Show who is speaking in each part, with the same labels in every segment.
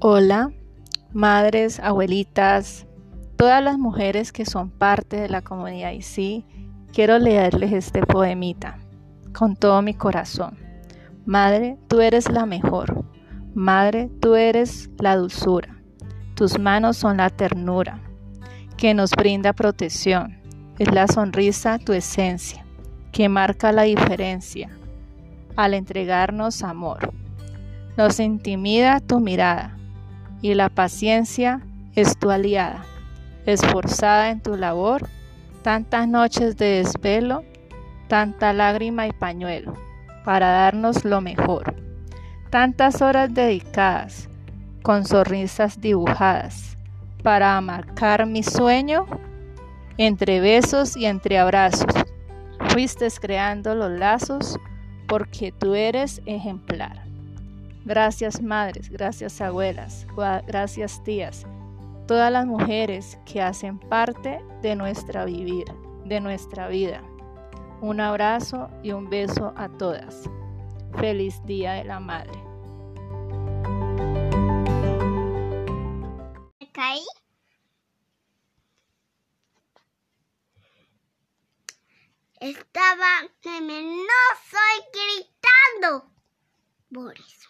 Speaker 1: Hola, madres, abuelitas, todas las mujeres que son parte de la comunidad y sí, quiero leerles este poemita con todo mi corazón. Madre, tú eres la mejor. Madre, tú eres la dulzura. Tus manos son la ternura que nos brinda protección. Es la sonrisa tu esencia que marca la diferencia al entregarnos amor. Nos intimida tu mirada y la paciencia es tu aliada, esforzada en tu labor, tantas noches de desvelo, tanta lágrima y pañuelo, para darnos lo mejor, tantas horas dedicadas, con sonrisas dibujadas, para marcar mi sueño, entre besos y entre abrazos, fuiste creando los lazos, porque tú eres ejemplar. Gracias madres, gracias abuelas, gracias tías, todas las mujeres que hacen parte de nuestra vivir, de nuestra vida. Un abrazo y un beso a todas. Feliz Día de la Madre.
Speaker 2: Estaba temenoso y gritando. Por eso.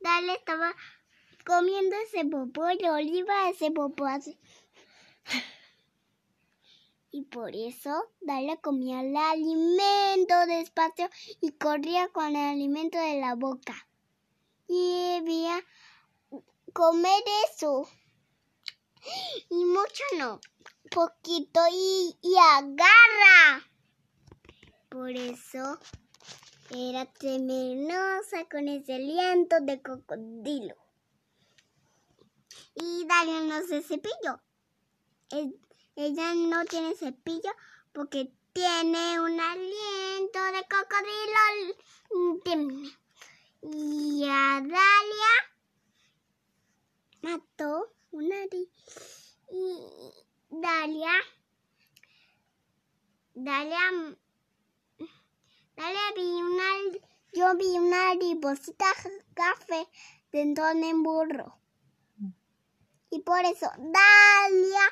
Speaker 2: Dalia estaba comiendo ese popó y oliva ese popó así. Y por eso Dalia comía el alimento despacio y corría con el alimento de la boca. Y debía comer eso. Y mucho no, poquito y, y agarra. Por eso era temenosa con ese aliento de cocodrilo. Y Dalia no se cepilló. ella no tiene cepillo porque tiene un aliento de cocodrilo. Y a Dalia mató una y Dalia Dalia Dalia vi una yo vi una mariposita café dentro de un burro. Y por eso Dalia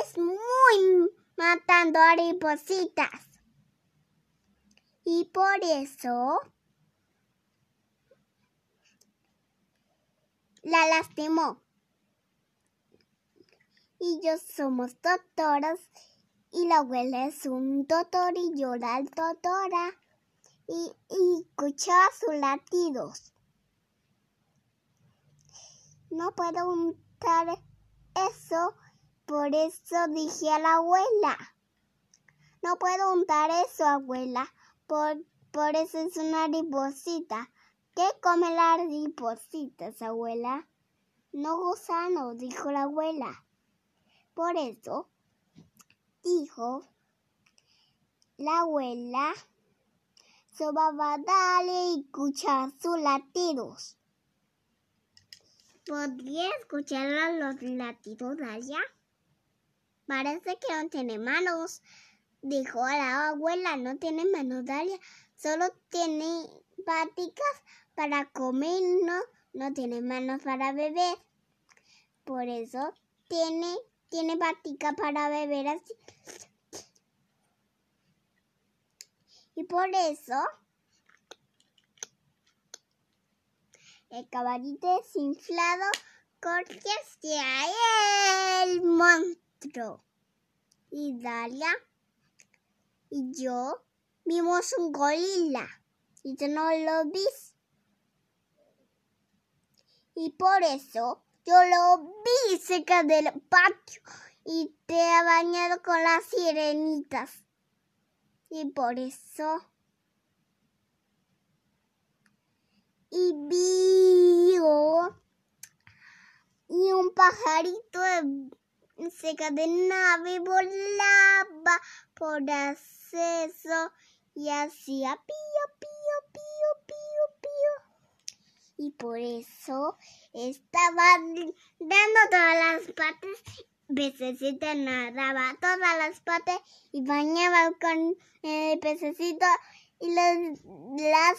Speaker 2: es muy matando maripositas y por eso la lastimó. Y yo somos doctoras y la abuela es un doctor y llora al doctora y, y escuchaba sus latidos. No puedo untar eso, por eso dije a la abuela. No puedo untar eso, abuela, por, por eso es una riposita. ¿Qué come las ripositas, abuela? No gusano, dijo la abuela. Por eso, dijo la abuela, sobaba darle y escuchar sus latidos. ¿Podría escuchar los latidos de? Parece que no tiene manos. Dijo la abuela, no tiene manos Dalia, solo tiene paticas para comer, no, no tiene manos para beber. Por eso tiene tiene patica para beber así. Y por eso el caballito desinflado corre hacia el monstruo. Y Dalia y yo vimos un gorila y tú no lo vis. Y por eso yo lo vi cerca del patio y te ha bañado con las sirenitas. Y por eso. Y vi y un pajarito cerca de nave volaba por acceso y hacía pío, Y por eso estaba dando todas las patas. Pececito nadaba todas las patas y bañaba con el pececito y las, las.